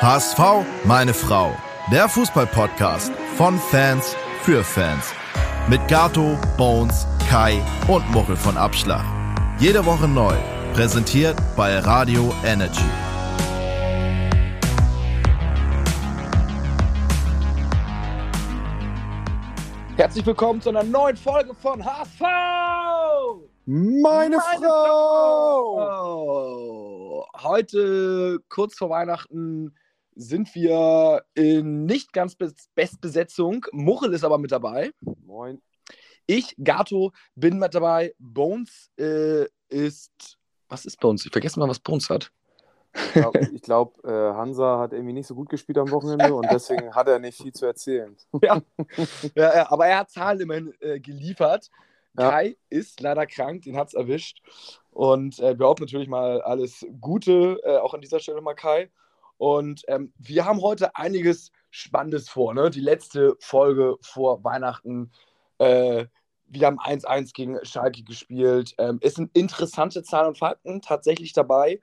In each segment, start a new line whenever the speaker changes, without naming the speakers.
HSV, meine Frau. Der Fußball-Podcast von Fans für Fans. Mit Gato, Bones, Kai und Muchel von Abschlag. Jede Woche neu. Präsentiert bei Radio Energy.
Herzlich willkommen zu einer neuen Folge von HSV!
Meine, Frau!
Frau! Heute, kurz vor Weihnachten, sind wir in nicht ganz Bestbesetzung. Muchel ist aber mit dabei.
Moin.
Ich, Gato, bin mit dabei. Bones äh, ist. Was ist Bones? Ich vergesse mal, was Bones hat.
Ich glaube, glaub, äh, Hansa hat irgendwie nicht so gut gespielt am Wochenende und deswegen hat er nicht viel zu erzählen.
Ja, ja, ja aber er hat Zahlen immerhin äh, geliefert.
Ja.
Kai ist leider krank, den hat es erwischt. Und äh, wir hoffen natürlich mal alles Gute, äh, auch an dieser Stelle mal Kai. Und ähm, wir haben heute einiges Spannendes vor. Ne? Die letzte Folge vor Weihnachten. Äh, wir haben 1-1 gegen Schalke gespielt. Ähm, es sind interessante Zahlen und Fakten tatsächlich dabei.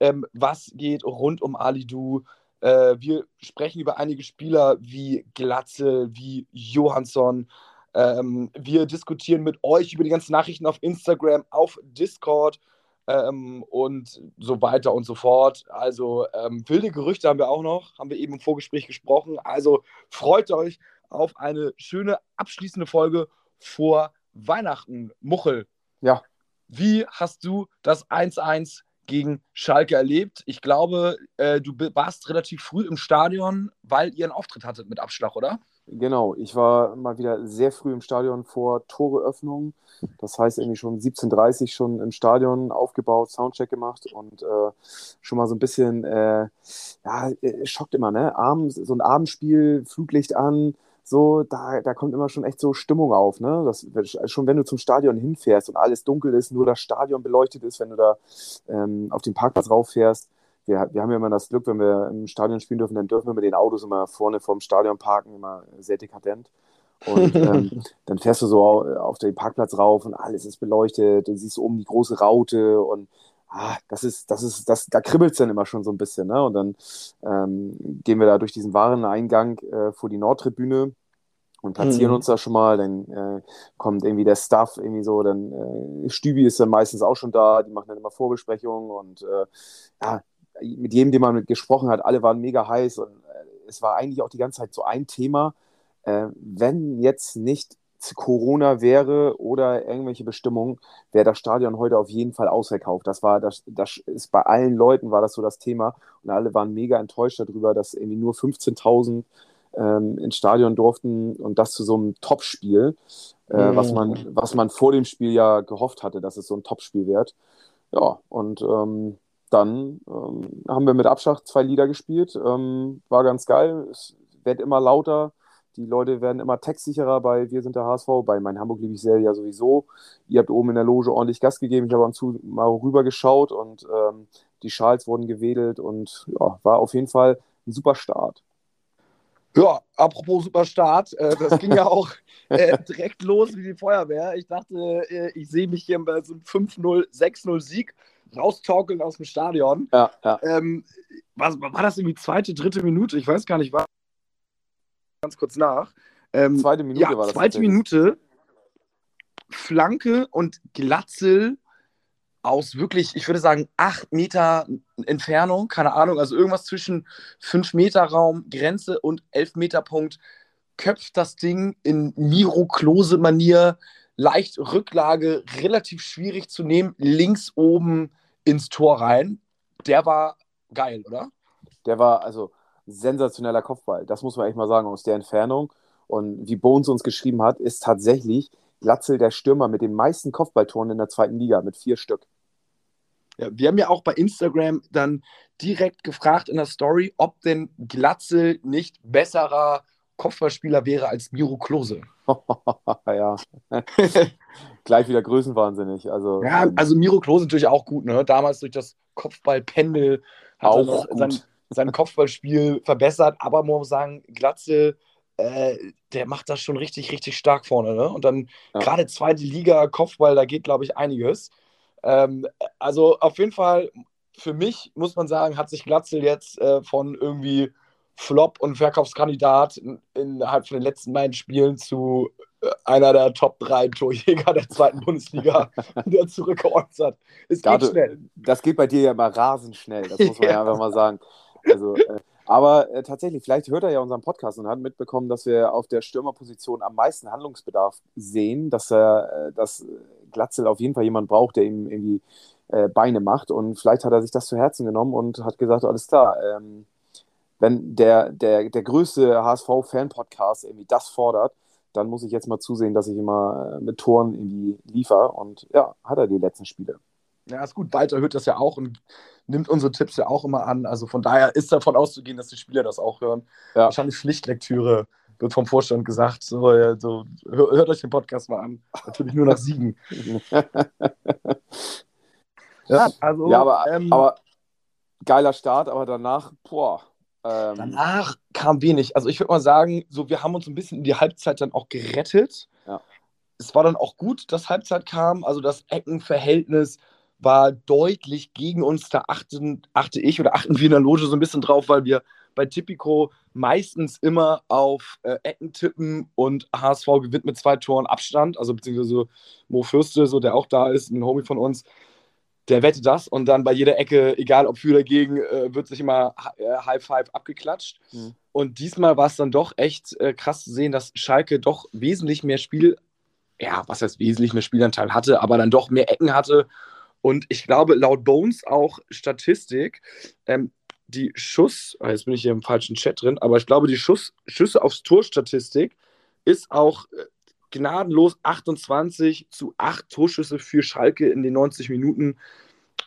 Ähm, was geht rund um Alidu? Äh, wir sprechen über einige Spieler wie Glatze, wie Johansson. Ähm, wir diskutieren mit euch über die ganzen Nachrichten auf Instagram, auf Discord ähm, und so weiter und so fort. Also ähm, wilde Gerüchte haben wir auch noch, haben wir eben im Vorgespräch gesprochen. Also freut euch auf eine schöne abschließende Folge vor Weihnachten. Muchel,
Ja,
wie hast du das 1-1 gegen Schalke erlebt? Ich glaube, äh, du warst relativ früh im Stadion, weil ihr einen Auftritt hattet mit Abschlag, oder?
Genau. Ich war mal wieder sehr früh im Stadion vor Toreöffnung. Das heißt irgendwie schon 17.30 Uhr schon im Stadion aufgebaut, Soundcheck gemacht und äh, schon mal so ein bisschen, äh, ja, äh, schockt immer, ne? Abends, so ein Abendspiel, Fluglicht an, so, da, da kommt immer schon echt so Stimmung auf, ne? Das, schon wenn du zum Stadion hinfährst und alles dunkel ist, nur das Stadion beleuchtet ist, wenn du da ähm, auf den Parkplatz rauffährst. Wir, wir haben ja immer das Glück, wenn wir im Stadion spielen dürfen, dann dürfen wir mit den Autos immer vorne vorm Stadion parken, immer sehr dekadent. Und ähm, dann fährst du so au- auf den Parkplatz rauf und alles ist beleuchtet, du siehst oben die große Raute und ah, das ist, das ist, das, da kribbelt es dann immer schon so ein bisschen, ne? Und dann ähm, gehen wir da durch diesen Wareneingang äh, vor die Nordtribüne und platzieren
Mhm.
uns da schon mal, dann äh, kommt irgendwie der Staff irgendwie so, dann äh, Stübi ist dann meistens auch schon da, die machen dann immer Vorbesprechungen und äh, ja, mit jedem, den man mit gesprochen hat, alle waren mega heiß und äh, es war eigentlich auch die ganze Zeit so ein Thema, äh, wenn jetzt nicht Corona wäre oder irgendwelche Bestimmungen, wäre das Stadion heute auf jeden Fall ausverkauft. Das war, das, das ist bei allen Leuten war das so das Thema und alle waren mega enttäuscht darüber, dass irgendwie nur 15.000 ähm, ins Stadion durften und das zu so einem Topspiel, äh,
Mhm.
was man, was man vor dem Spiel ja gehofft hatte, dass es so ein Topspiel wird. Ja, und ähm, dann ähm, haben wir mit Abschlag zwei Lieder gespielt. Ähm, war ganz geil. Es wird immer lauter. Die Leute werden immer textsicherer bei Wir sind der HSV. Bei Mein Hamburg liebe ich sehr ja sowieso. Ihr habt oben in der Loge ordentlich Gas gegeben. Ich habe am zu mal rüber geschaut und ähm, die Schals wurden gewedelt und ja, war auf jeden Fall ein super Start.
Ja, apropos Superstart, äh, das ging ja auch äh, direkt los wie die Feuerwehr. Ich dachte, äh, ich sehe mich hier bei so einem 5-0, 6-0 Sieg raustorkeln aus dem Stadion.
Ja, ja.
Ähm, was, war das irgendwie zweite, dritte Minute? Ich weiß gar nicht, war ganz kurz nach. Ähm,
Zweite Minute
ja,
war das.
zweite. Minute. Flanke und Glatzel aus wirklich, ich würde sagen, acht Meter Entfernung, keine Ahnung, also irgendwas zwischen 5 Meter Raum, Grenze und 11 Meter Punkt, köpft das Ding in Miro-Klose-Manier, leicht Rücklage, relativ schwierig zu nehmen, links oben ins Tor rein. Der war geil, oder?
Der war also sensationeller Kopfball. Das muss man echt mal sagen, aus der Entfernung. Und wie Bones uns geschrieben hat, ist tatsächlich Glatzel der Stürmer mit den meisten Kopfballtoren in der zweiten Liga mit vier Stück.
Ja, wir haben ja auch bei Instagram dann direkt gefragt in der Story, ob denn Glatzel nicht besserer Kopfballspieler wäre als Miro Klose.
ja. Gleich wieder größenwahnsinnig. Also,
Ja, also Miro Klose natürlich auch gut, ne? Damals durch das Kopfballpendel hat er
Auch gut.
sein, sein Kopfballspiel verbessert, aber man muss sagen, Glatzel, äh, der macht das schon richtig, richtig stark vorne, ne? Und dann
Ja.
gerade zweite Liga, Kopfball, da geht, glaube ich, einiges. Ähm, also auf jeden Fall für mich muss man sagen, hat sich Glatzel jetzt äh, von irgendwie Flop und Verkaufskandidat in, innerhalb von den letzten beiden Spielen zu äh, einer der Top 3 Torjäger der zweiten Bundesliga wieder zurückgeordnet. Es
geht schnell. Das geht bei dir ja immer rasend schnell, das muss man ja, einfach mal sagen. Also, äh, aber äh, tatsächlich, vielleicht hört er ja unseren Podcast und hat mitbekommen, dass wir auf der Stürmerposition am meisten Handlungsbedarf sehen, dass er, äh, dass Glatzel auf jeden Fall jemand braucht, der ihm irgendwie äh, Beine macht. Und vielleicht hat er sich das zu Herzen genommen und hat gesagt, alles klar, ähm, wenn der, der, der größte HSV-Fan-Podcast irgendwie das fordert, dann muss ich jetzt mal zusehen, dass ich immer äh, mit Toren irgendwie liefere. Und ja, hat er die letzten Spiele.
Ja, ist gut. Walter hört das ja auch und nimmt unsere Tipps ja auch immer an. Also von daher ist davon auszugehen, dass die Spieler das auch hören. Ja. Wahrscheinlich Pflichtlektüre wird vom Vorstand gesagt. So, ja, so, hört euch den Podcast mal an. Natürlich nur nach Siegen.
ja, also, ja, aber, ähm, aber geiler Start, aber danach, boah.
Ähm, danach kam wenig. Also ich würde mal sagen, so wir haben uns ein bisschen in die Halbzeit dann auch gerettet. Ja. Es war dann auch gut, dass Halbzeit kam. Also das Eckenverhältnis war deutlich gegen uns. Da achten, achte ich oder achten wir in der Loge so ein bisschen drauf, weil wir bei Tipico meistens immer auf äh, Ecken tippen und HSV gewinnt mit zwei Toren Abstand. Also beziehungsweise Mo Fürste, so der auch da ist, ein Homie von uns, der wettet das und dann bei jeder Ecke, egal ob für oder gegen, äh, wird sich immer äh, High Five abgeklatscht. Mhm. Und diesmal war es dann doch echt äh, krass zu sehen, dass Schalke doch wesentlich mehr Spiel, ja, was heißt wesentlich mehr Spielanteil hatte, aber dann doch mehr Ecken hatte. Und ich glaube, laut Bones auch Statistik, ähm, die Schuss, ah, jetzt bin ich hier im falschen Chat drin, aber ich glaube, die Schuss, Schüsse aufs Tor-Statistik ist auch äh, gnadenlos 28 zu 8 Torschüsse für Schalke in den 90 Minuten.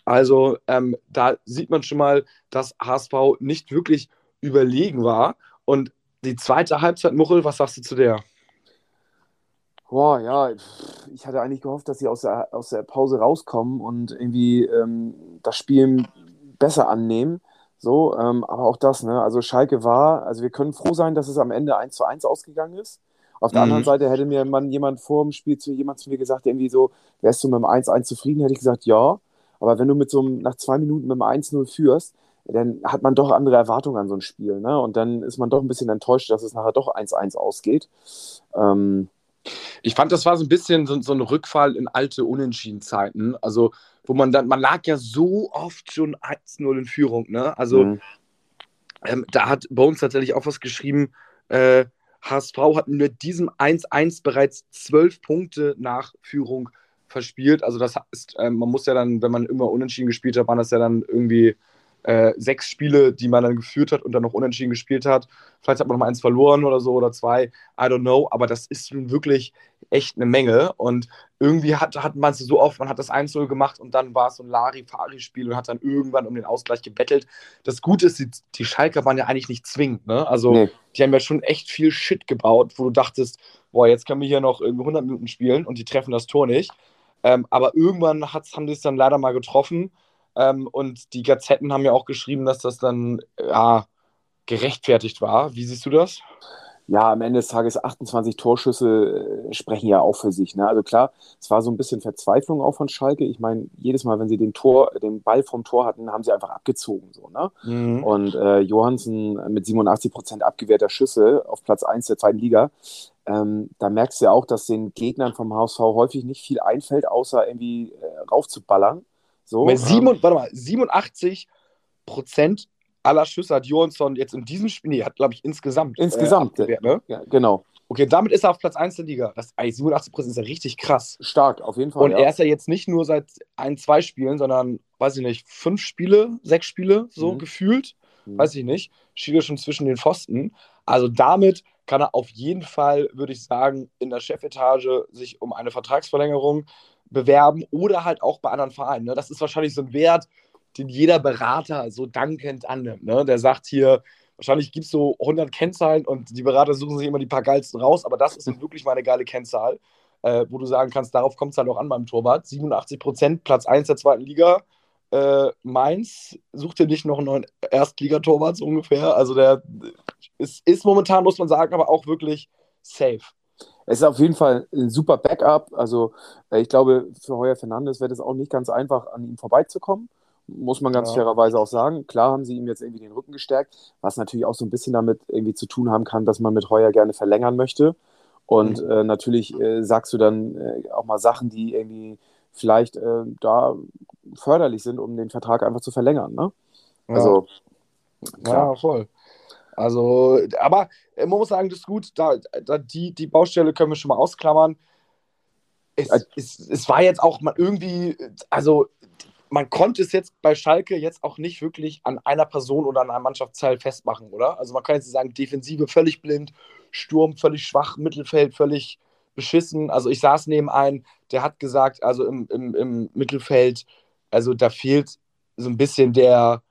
Also ähm, da sieht man schon mal, dass HSV nicht wirklich überlegen war. Und die zweite Halbzeit, Muchel, was sagst du zu der?
Boah, ja, ich hatte eigentlich gehofft, dass sie aus der, aus der Pause rauskommen und irgendwie ähm, das Spiel besser annehmen. So, ähm, aber auch das, ne? Also Schalke war, also wir können froh sein, dass es am Ende 1 zu 1 ausgegangen ist. Auf der mhm. anderen Seite hätte mir man jemand vor dem Spiel zu jemand zu mir gesagt, irgendwie so, wärst du mit dem 1-1 zufrieden, hätte ich gesagt, ja. Aber wenn du mit so einem, nach zwei Minuten mit dem 1-0 führst, dann hat man doch andere Erwartungen an so ein Spiel. Ne? Und dann ist man doch ein bisschen enttäuscht, dass es nachher doch 1-1 ausgeht. Ähm,
ich fand, das war so ein bisschen so, so ein Rückfall in alte Unentschieden-Zeiten. Also, wo man dann, man lag ja so oft schon 1-0 in Führung. Ne? Also, mhm. ähm, da hat Bones tatsächlich auch was geschrieben. Äh, HSV hat mit diesem 1-1 bereits zwölf Punkte nach Führung verspielt. Also das heißt, äh, man muss ja dann, wenn man immer unentschieden gespielt hat, waren das ja dann irgendwie äh, sechs Spiele, die man dann geführt hat und dann noch unentschieden gespielt hat. Vielleicht hat man noch mal eins verloren oder so oder zwei. I don't know. Aber das ist nun wirklich echt eine Menge. Und irgendwie hat, hat man es so oft, man hat das 1-0 gemacht und dann war es so ein Lari-Fari-Spiel und hat dann irgendwann um den Ausgleich gebettelt. Das Gute ist, die, die Schalker waren ja eigentlich nicht zwingend. Ne? Also nee. die haben ja schon echt viel Shit gebaut, wo du dachtest, boah, jetzt können wir hier noch irgendwie 100 Minuten spielen und die treffen das Tor nicht. Ähm, aber irgendwann haben die es dann leider mal getroffen. Ähm, und die Gazetten haben ja auch geschrieben, dass das dann ja, gerechtfertigt war. Wie siehst du das?
Ja, am Ende des Tages 28 Torschüsse äh, sprechen ja auch für sich. Ne? Also klar, es war so ein bisschen Verzweiflung auch von Schalke. Ich meine, jedes Mal, wenn sie den Tor, den Ball vom Tor hatten, haben sie einfach abgezogen. So, ne? Mhm. Und äh, Johansen mit 87 Prozent abgewehrter Schüsse auf Platz 1 der zweiten Liga. Ähm, da merkst du ja auch, dass den Gegnern vom HSV häufig nicht viel einfällt, außer irgendwie äh, raufzuballern.
So, ähm, sieben, warte mal, 87 Prozent aller Schüsse hat Johansson jetzt in diesem Spiel, nee, hat glaube ich insgesamt.
Äh, insgesamt,
äh, ne?
ja, genau.
Okay, damit ist er auf Platz 1 der Liga. Das, 87 Prozent ist ja richtig krass.
Stark, auf jeden Fall.
Und ja. er ist ja jetzt nicht nur seit ein, zwei Spielen, sondern, weiß ich nicht, fünf Spiele, sechs Spiele, so mhm. gefühlt. Mhm. Weiß ich nicht. Schiele schon zwischen den Pfosten. Also damit kann er auf jeden Fall, würde ich sagen, in der Chefetage sich um eine Vertragsverlängerung bewerben oder halt auch bei anderen Vereinen. Ne? Das ist wahrscheinlich so ein Wert, den jeder Berater so dankend annimmt. Ne? Der sagt hier, wahrscheinlich gibt es so 100 Kennzahlen und die Berater suchen sich immer die paar geilsten raus, aber das ist wirklich mal eine geile Kennzahl, äh, wo du sagen kannst, darauf kommt es halt auch an beim Torwart. 87 Prozent, Platz 1 der zweiten Liga. Äh, Mainz sucht hier nicht noch einen neuen Erstligatorwart so ungefähr. Also der ist, ist momentan, muss man sagen, aber auch wirklich safe.
Es ist auf jeden Fall ein super Backup. Also äh, ich glaube, für Heuer Fernandes wird es auch nicht ganz einfach, an ihm vorbeizukommen. muss man ganz
Ja.
fairerweise auch sagen. Klar haben sie ihm jetzt irgendwie den Rücken gestärkt, was natürlich auch so ein bisschen damit irgendwie zu tun haben kann, dass man mit Heuer gerne verlängern möchte. Und
Mhm.
äh, natürlich äh, sagst du dann äh, auch mal Sachen, die irgendwie vielleicht äh, da förderlich sind, um den Vertrag einfach zu verlängern. Ne?
Ja.
Also,
Ja,
klar.
voll. Also, aber äh, man muss sagen, das ist gut. Da, da, die, die Baustelle können wir schon mal ausklammern. Es, es, es war jetzt auch mal irgendwie, also man konnte es jetzt bei Schalke jetzt auch nicht wirklich an einer Person oder an einem Mannschaftsteil festmachen, oder? Also man kann jetzt sagen, Defensive völlig blind, Sturm völlig schwach, Mittelfeld völlig beschissen. Also ich saß neben einem, der hat gesagt, also im, im, im Mittelfeld, also da fehlt so ein bisschen der,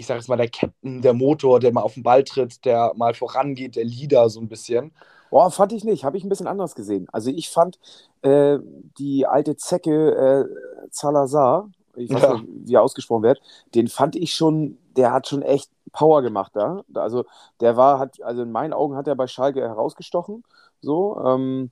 ich sage jetzt mal, der Captain, der Motor, der mal auf den Ball tritt, der mal vorangeht, der Leader so ein bisschen.
Boah, fand ich nicht. Habe ich ein bisschen anders gesehen. Also ich fand äh, die alte Zecke äh, Salazar, ich weiß
Ja.
nicht, wie er ausgesprochen wird, den fand ich schon, der hat schon echt Power gemacht da. Also der war, hat, also in meinen Augen hat er bei Schalke herausgestochen. So, ähm,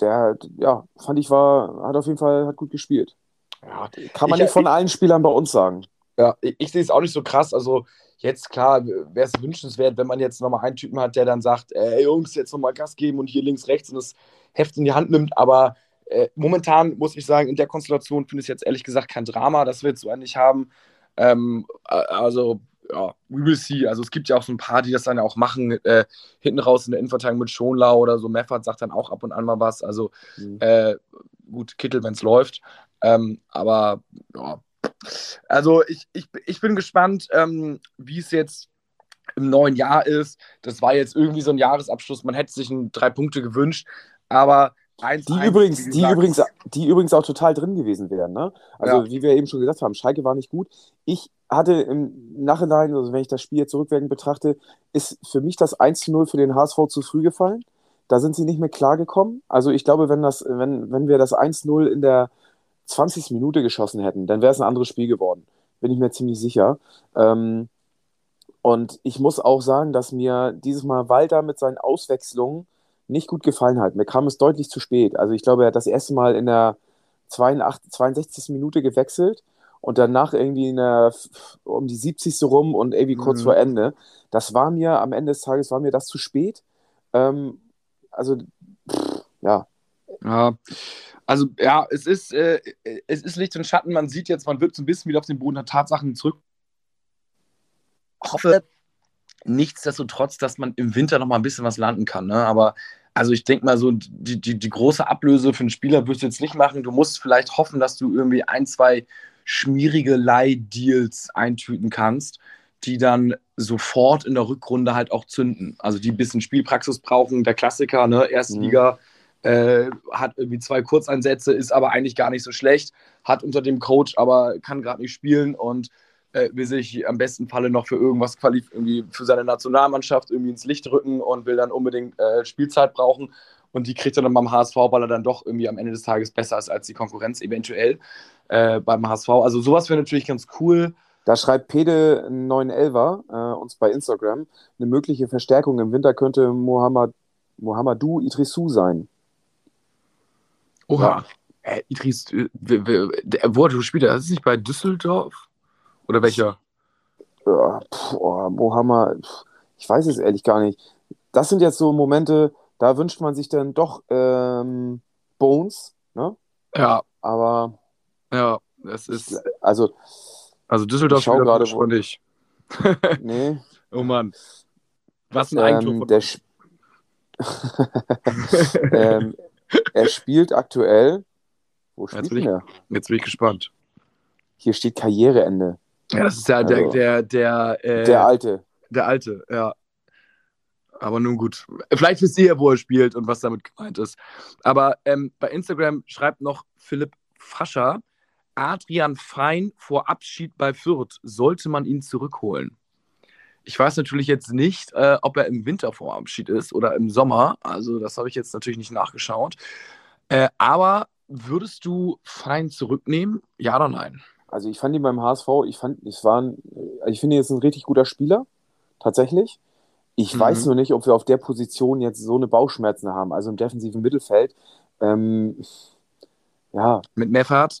der, ja, fand ich war, hat auf jeden Fall, hat gut gespielt.
Ja,
Kann man
Ich-
nicht von
ich-
allen Spielern bei uns sagen.
Ja, ich, ich sehe es auch nicht so krass. Also jetzt klar, wäre es wünschenswert, wenn man jetzt nochmal einen Typen hat, der dann sagt, ey Jungs, jetzt nochmal Gas geben und hier links, rechts und das Heft in die Hand nimmt. Aber äh, momentan muss ich sagen, in der Konstellation finde ich es jetzt ehrlich gesagt kein Drama, dass wir jetzt so endlich haben. Ähm, äh, also, ja, we will see. Also es gibt ja auch so ein paar, die das dann ja auch machen, äh, hinten raus in der Innenverteidigung mit Schonlau oder so. Meffert sagt dann auch ab und an mal was. Also
Mhm.
äh, gut, Kittel, wenn es läuft. Ähm, aber ja, also ich, ich, ich bin gespannt, ähm, wie es jetzt im neuen Jahr ist. Das war jetzt irgendwie so ein Jahresabschluss. Man hätte sich ein drei Punkte gewünscht, aber eins,
Die
eins,
übrigens, die, übrigens, die übrigens auch total drin gewesen wären. Ne? Also,
Ja.
wie wir eben schon gesagt haben, Schalke war nicht gut. Ich hatte im Nachhinein, also wenn ich das Spiel jetzt rückwirkend betrachte, ist für mich das 1 zu 0 für den HSV zu früh gefallen. Da sind sie nicht mehr klargekommen. Also, ich glaube, wenn, das, wenn, wenn wir das 1-0 in der 20. Minute geschossen hätten, dann wäre es ein anderes Spiel geworden. Bin ich mir ziemlich sicher. Ähm, und ich muss auch sagen, dass mir dieses Mal Walter mit seinen Auswechslungen nicht gut gefallen hat. Mir kam es deutlich zu spät. Also ich glaube, er hat das erste Mal in der 82, 62. Minute gewechselt und danach irgendwie in der, um die 70. rum und irgendwie kurz
Mhm.
vor Ende. Das war mir am Ende des Tages war mir das zu spät. Ähm, also pff, ja,
Ja, also ja, es ist, äh, es ist Licht und Schatten. Man sieht jetzt, man wird so ein bisschen wieder auf den Boden der Tatsachen zurück. Ich hoffe nichtsdestotrotz, dass man im Winter noch mal ein bisschen was landen kann. Ne? Aber also ich denke mal so, die, die, die große Ablöse für einen Spieler wirst du jetzt nicht machen. Du musst vielleicht hoffen, dass du irgendwie ein, zwei schmierige Leihdeals eintüten kannst, die dann sofort in der Rückrunde halt auch zünden. Also die ein bisschen Spielpraxis brauchen. Der Klassiker, ne? Erste
Mhm.
Äh, hat irgendwie zwei Kurzeinsätze, ist aber eigentlich gar nicht so schlecht, hat unter dem Coach, aber kann gerade nicht spielen und äh, will sich am besten Falle noch für irgendwas qualif irgendwie für seine Nationalmannschaft irgendwie ins Licht rücken und will dann unbedingt äh, Spielzeit brauchen. Und die kriegt er dann beim HSV, weil er dann doch irgendwie am Ende des Tages besser ist als die Konkurrenz eventuell äh, beim HSV. Also sowas wäre natürlich ganz cool.
Da schreibt Pede 911 äh, uns bei Instagram, eine mögliche Verstärkung im Winter könnte Mohamedou Idrissou sein.
Oha. Äh, Idris, äh, wo hat er gespielt? Das ist nicht bei Düsseldorf? Oder welcher?
Ja, pf, oh, Mohammed, ich weiß es ehrlich gar nicht. Das sind jetzt so Momente, da wünscht man sich dann doch ähm, Bones, ne?
Ja,
Aber
ja, das ist.
also,
Also Düsseldorf
schau gerade,
schon nicht.
nee.
Oh Mann. Was ein Eigentor
Ähm,
von
der, ähm, er spielt aktuell. Wo
Jetzt
spielt
bin ich-
er?
Jetzt bin ich gespannt.
Hier steht Karriereende.
Ja, das ist ja der,
Also-
der, der, äh,
Der Alte.
der Alte, ja. Aber nun gut. Vielleicht wisst ihr, wo er spielt und was damit gemeint ist. Aber ähm, bei Instagram schreibt noch Philipp Fascher, Adrian Fein vor Abschied bei Fürth. Sollte man ihn zurückholen? Ich weiß natürlich jetzt nicht, äh, ob er im Winter vor Abschied ist oder im Sommer. Also das habe ich jetzt natürlich nicht nachgeschaut. Äh, aber würdest du Fein zurücknehmen? Ja oder nein?
Also ich fand ihn beim HSV, ich fand, es war ein, ich finde, ist ein richtig guter Spieler. Tatsächlich. Ich
Mhm.
weiß nur nicht, ob wir auf der Position jetzt so eine Bauchschmerzen haben. Also im defensiven Mittelfeld. Ähm, ja,
Mit Meffert?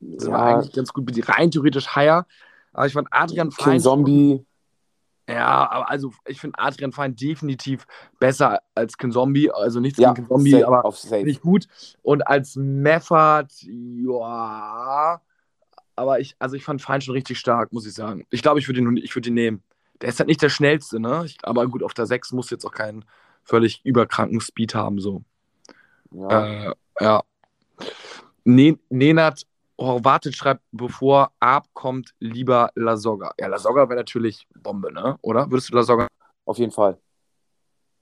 Das ja. war eigentlich ganz gut, rein theoretisch Haier. Aber ich fand Adrian
Fein. Zombie.
Ja, aber also ich finde Adrian Fein definitiv besser als Zombie. Also nichts ja, gegen Zombie, safe, aber nicht gut. Und als Meffert, ja. Aber ich, also ich fand Fein schon richtig stark, muss ich sagen. Ich glaube, ich würde ihn, würd ihn nehmen. Der ist halt nicht der schnellste, ne? Ich, aber gut, auf der 6 muss jetzt auch keinen völlig überkranken Speed haben, so. Ja. Äh, ja. Nenat Horvatic schreibt, bevor Ab kommt, lieber Lasogga. Ja, Lasogga wäre natürlich Bombe, ne? Oder? Würdest du Lasogga?
Auf jeden Fall.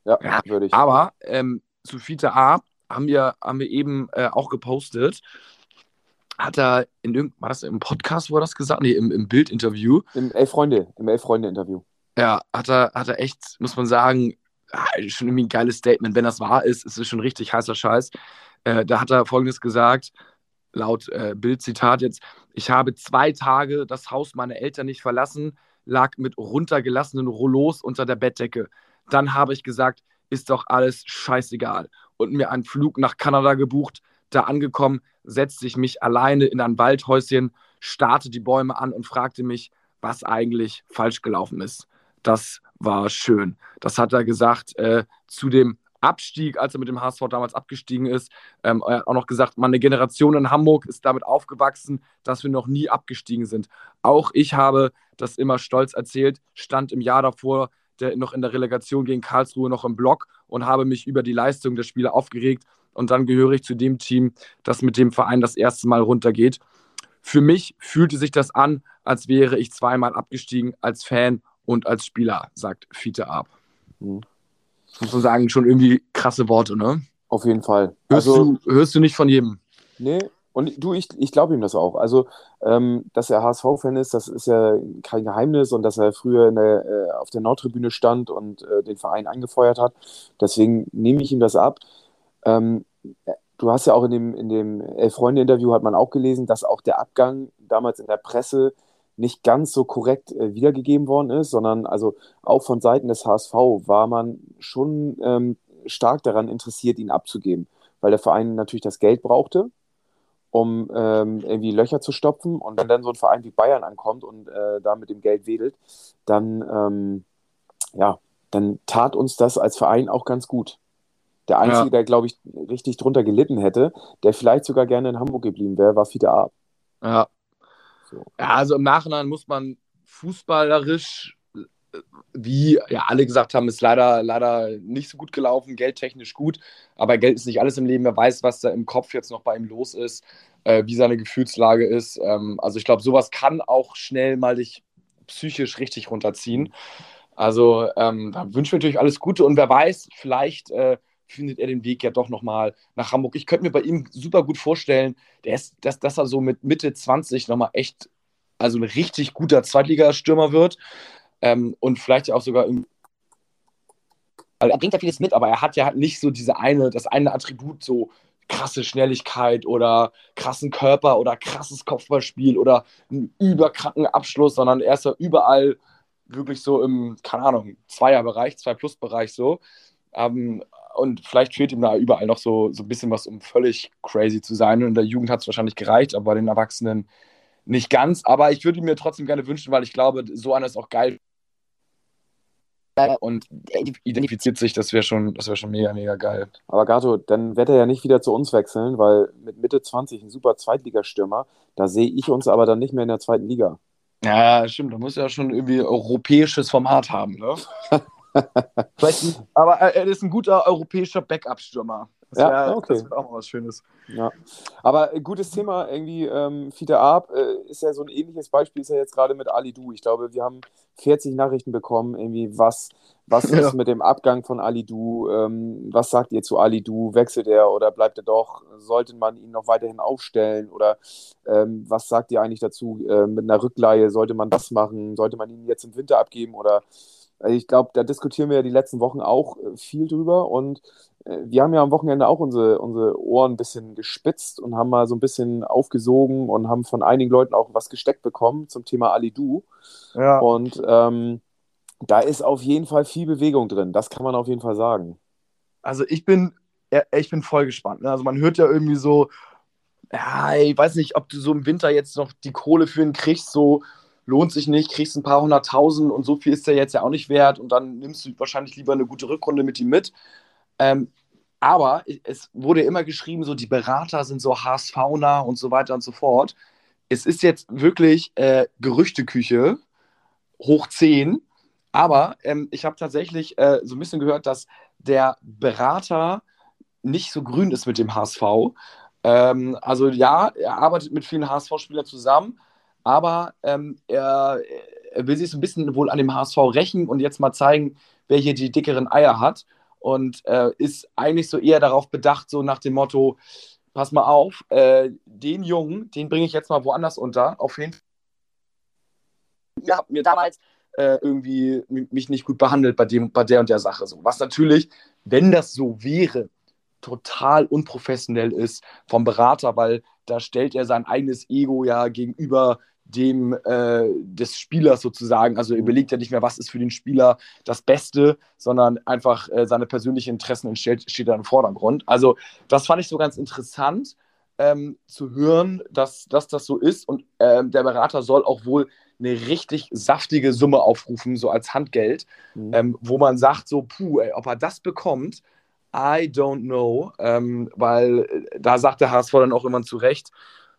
Ja, ja würde ich.
Aber ähm, zu Fiete Ab haben wir, haben wir eben äh, auch gepostet. Hat er in irgendeinem, war das im Podcast, wo er das gesagt? Nee, im, im Bildinterview.
Im Elf-Freunde, im Elf-Freunde-Interview.
Ja, hat er, hat er echt, muss man sagen, ah, schon irgendwie ein geiles Statement. Wenn das wahr ist, ist es schon richtig heißer Scheiß. Äh, da hat er folgendes gesagt: laut äh, Bildzitat jetzt, ich habe zwei Tage das Haus meiner Eltern nicht verlassen, lag mit runtergelassenen Rollos unter der Bettdecke. Dann habe ich gesagt, ist doch alles scheißegal. Und mir einen Flug nach Kanada gebucht. Da angekommen, setzte ich mich alleine in ein Waldhäuschen, starrte die Bäume an und fragte mich, was eigentlich falsch gelaufen ist. Das war schön. Das hat er gesagt äh, zu dem Abstieg, als er mit dem HSV damals abgestiegen ist. Ähm, hat auch noch gesagt, meine Generation in Hamburg ist damit aufgewachsen, dass wir noch nie abgestiegen sind. Auch ich habe das immer stolz erzählt, stand im Jahr davor der, noch in der Relegation gegen Karlsruhe noch im Block und habe mich über die Leistung der Spieler aufgeregt. Und dann gehöre ich zu dem Team, das mit dem Verein das erste Mal runtergeht. Für mich fühlte sich das an, als wäre ich zweimal abgestiegen als Fan und als Spieler, sagt Fiete Ab. Mhm muss man sagen, schon irgendwie krasse Worte, ne?
Auf jeden Fall.
Hörst, also, du, hörst du nicht von jedem?
Nee, und du, ich, ich glaube ihm das auch. Also, ähm, dass er HSV-Fan ist, das ist ja kein Geheimnis und dass er früher der, äh, auf der Nordtribüne stand und äh, den Verein angefeuert hat. Deswegen nehme ich ihm das ab. Ähm, du hast ja auch in dem, in dem Elf-Freunde-Interview hat man auch gelesen, dass auch der Abgang damals in der Presse nicht ganz so korrekt äh, wiedergegeben worden ist, sondern also auch von Seiten des HSV war man schon ähm, stark daran interessiert, ihn abzugeben, weil der Verein natürlich das Geld brauchte, um ähm, irgendwie Löcher zu stopfen. Und wenn dann so ein Verein wie Bayern ankommt und äh, da mit dem Geld wedelt, dann, ähm, ja, dann tat uns das als Verein auch ganz gut. Der Einzige, ja. der, glaube ich, richtig drunter gelitten hätte, der vielleicht sogar gerne in Hamburg geblieben wäre, war Fiete Ab.
Ja, so. Ja, also im Nachhinein muss man fußballerisch, wie ja alle gesagt haben, ist leider, leider nicht so gut gelaufen, geldtechnisch gut, aber Geld ist nicht alles im Leben. Er weiß, was da im Kopf jetzt noch bei ihm los ist, äh, wie seine Gefühlslage ist. Ähm, also ich glaube, sowas kann auch schnell mal dich psychisch richtig runterziehen. Also ähm, da wünschen wir natürlich alles Gute und wer weiß, vielleicht äh, findet er den Weg ja doch nochmal nach Hamburg. Ich könnte mir bei ihm super gut vorstellen, ist, dass, dass er so mit Mitte 20 nochmal echt, also ein richtig guter Zweitligastürmer wird ähm, und vielleicht ja auch sogar also er bringt ja vieles mit, aber er hat ja nicht so diese eine, das eine Attribut, so krasse Schnelligkeit oder krassen Körper oder krasses Kopfballspiel oder einen überkranken Abschluss, sondern er ist ja überall wirklich so im, keine Ahnung, Zweierbereich, Zwei-Plus-Bereich so. Ähm, und vielleicht fehlt ihm da überall noch so, so ein bisschen was, um völlig crazy zu sein. Und in der Jugend hat es wahrscheinlich gereicht, aber bei den Erwachsenen nicht ganz. Aber ich würde ihn mir trotzdem gerne wünschen, weil ich glaube, so einer ist auch geil. Und identifiziert sich, das wäre schon, wär schon mega, mega geil.
Aber Gato, dann wird er ja nicht wieder zu uns wechseln, weil mit Mitte 20 ein super Zweitligastürmer, da sehe ich uns aber dann nicht mehr in der zweiten Liga.
Ja, stimmt. Da muss ja schon irgendwie europäisches Format haben, ne? aber er ist ein guter europäischer Backup-Stürmer. Das ja, wär, okay. Das wäre auch mal was Schönes.
Ja. Aber gutes Thema, irgendwie, ähm, Fiete Arp äh, ist ja so ein ähnliches Beispiel, ist ja jetzt gerade mit Ali Du. Ich glaube, wir haben 40 Nachrichten bekommen, irgendwie, was, was ja. ist mit dem Abgang von Ali Du? Ähm, was sagt ihr zu Ali Du? Wechselt er oder bleibt er doch? Sollte man ihn noch weiterhin aufstellen? Oder ähm, was sagt ihr eigentlich dazu? Äh, mit einer Rückleihe sollte man das machen? Sollte man ihn jetzt im Winter abgeben oder ich glaube, da diskutieren wir ja die letzten Wochen auch äh, viel drüber und äh, wir haben ja am Wochenende auch unsere, unsere Ohren ein bisschen gespitzt und haben mal so ein bisschen aufgesogen und haben von einigen Leuten auch was gesteckt bekommen zum Thema Alidu. Ja. Und ähm, da ist auf jeden Fall viel Bewegung drin. Das kann man auf jeden Fall sagen.
Also ich bin, ich bin voll gespannt. Ne? Also man hört ja irgendwie so, ja, ich weiß nicht, ob du so im Winter jetzt noch die Kohle für ihn kriegst, so lohnt sich nicht, kriegst ein paar hunderttausend und so viel ist der jetzt ja auch nicht wert und dann nimmst du wahrscheinlich lieber eine gute Rückrunde mit ihm mit. Ähm, aber es wurde immer geschrieben, so die Berater sind so HSV-nah und so weiter und so fort. Es ist jetzt wirklich äh, Gerüchteküche, hoch 10. Aber ähm, ich habe tatsächlich äh, so ein bisschen gehört, dass der Berater nicht so grün ist mit dem HSV. Ähm, also ja, er arbeitet mit vielen HSV-Spielern zusammen, aber ähm, er, er, will sich so ein bisschen wohl an dem HSV rächen und jetzt mal zeigen, wer hier die dickeren Eier hat. Und äh, ist eigentlich so eher darauf bedacht, so nach dem Motto, pass mal auf, äh, den Jungen, den bringe ich jetzt mal woanders unter. Auf jeden Fall. Ihr habt mir damals äh, irgendwie mich nicht gut behandelt bei, dem, bei der und der Sache. So. Was natürlich, wenn das so wäre, total unprofessionell ist vom Berater, weil da stellt er sein eigenes Ego ja gegenüber dem äh, des Spielers sozusagen. Also überlegt er nicht mehr, was ist für den Spieler das Beste, sondern einfach äh, seine persönlichen Interessen steht, steht da im Vordergrund. Also das fand ich so ganz interessant ähm, zu hören, dass, dass das so ist. Und ähm, der Berater soll auch wohl eine richtig saftige Summe aufrufen, so als Handgeld, mhm. ähm, wo man sagt, so, puh, ey, ob er das bekommt, I don't know, ähm, weil äh, da sagt der HSV dann auch immer zu Recht,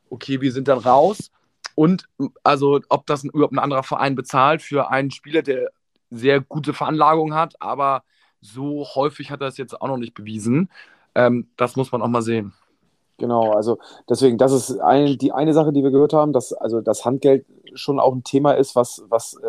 okay, wir sind dann raus. Und also, ob das überhaupt ein anderer Verein bezahlt für einen Spieler, der sehr gute Veranlagung hat, aber so häufig hat er es jetzt auch noch nicht bewiesen. Ähm, das muss man auch mal sehen.
Genau, also deswegen, das ist ein, die eine Sache, die wir gehört haben, dass also das Handgeld schon auch ein Thema ist, was, was, äh,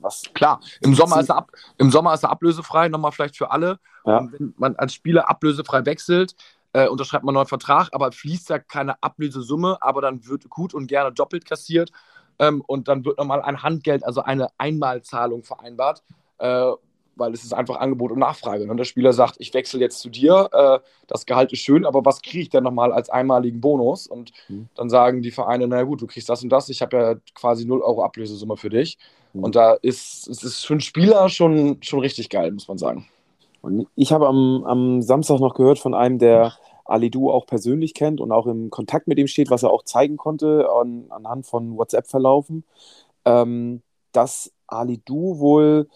was
klar, im Sommer, ist er ab, im Sommer ist er ablösefrei, nochmal vielleicht für alle. Ja. Und wenn man als Spieler ablösefrei wechselt, äh, unterschreibt man einen neuen Vertrag, aber fließt da keine Ablösesumme, aber dann wird gut und gerne doppelt kassiert. Ähm, und dann wird nochmal ein Handgeld, also eine Einmalzahlung vereinbart. Äh, weil es ist einfach Angebot und Nachfrage. Und ne? der Spieler sagt, ich wechsle jetzt zu dir, äh, das Gehalt ist schön, aber was kriege ich denn nochmal als einmaligen Bonus? Und mhm. dann sagen die Vereine, naja gut, du kriegst das und das, ich habe ja quasi 0 Euro Ablösesumme für dich. Mhm. Und da ist es ist für einen Spieler schon, schon richtig geil, muss man sagen.
Und ich habe am, am Samstag noch gehört von einem, der Alidu auch persönlich kennt und auch im Kontakt mit ihm steht, was er auch zeigen konnte an, anhand von WhatsApp-Verlaufen, ähm, dass Alidu wohl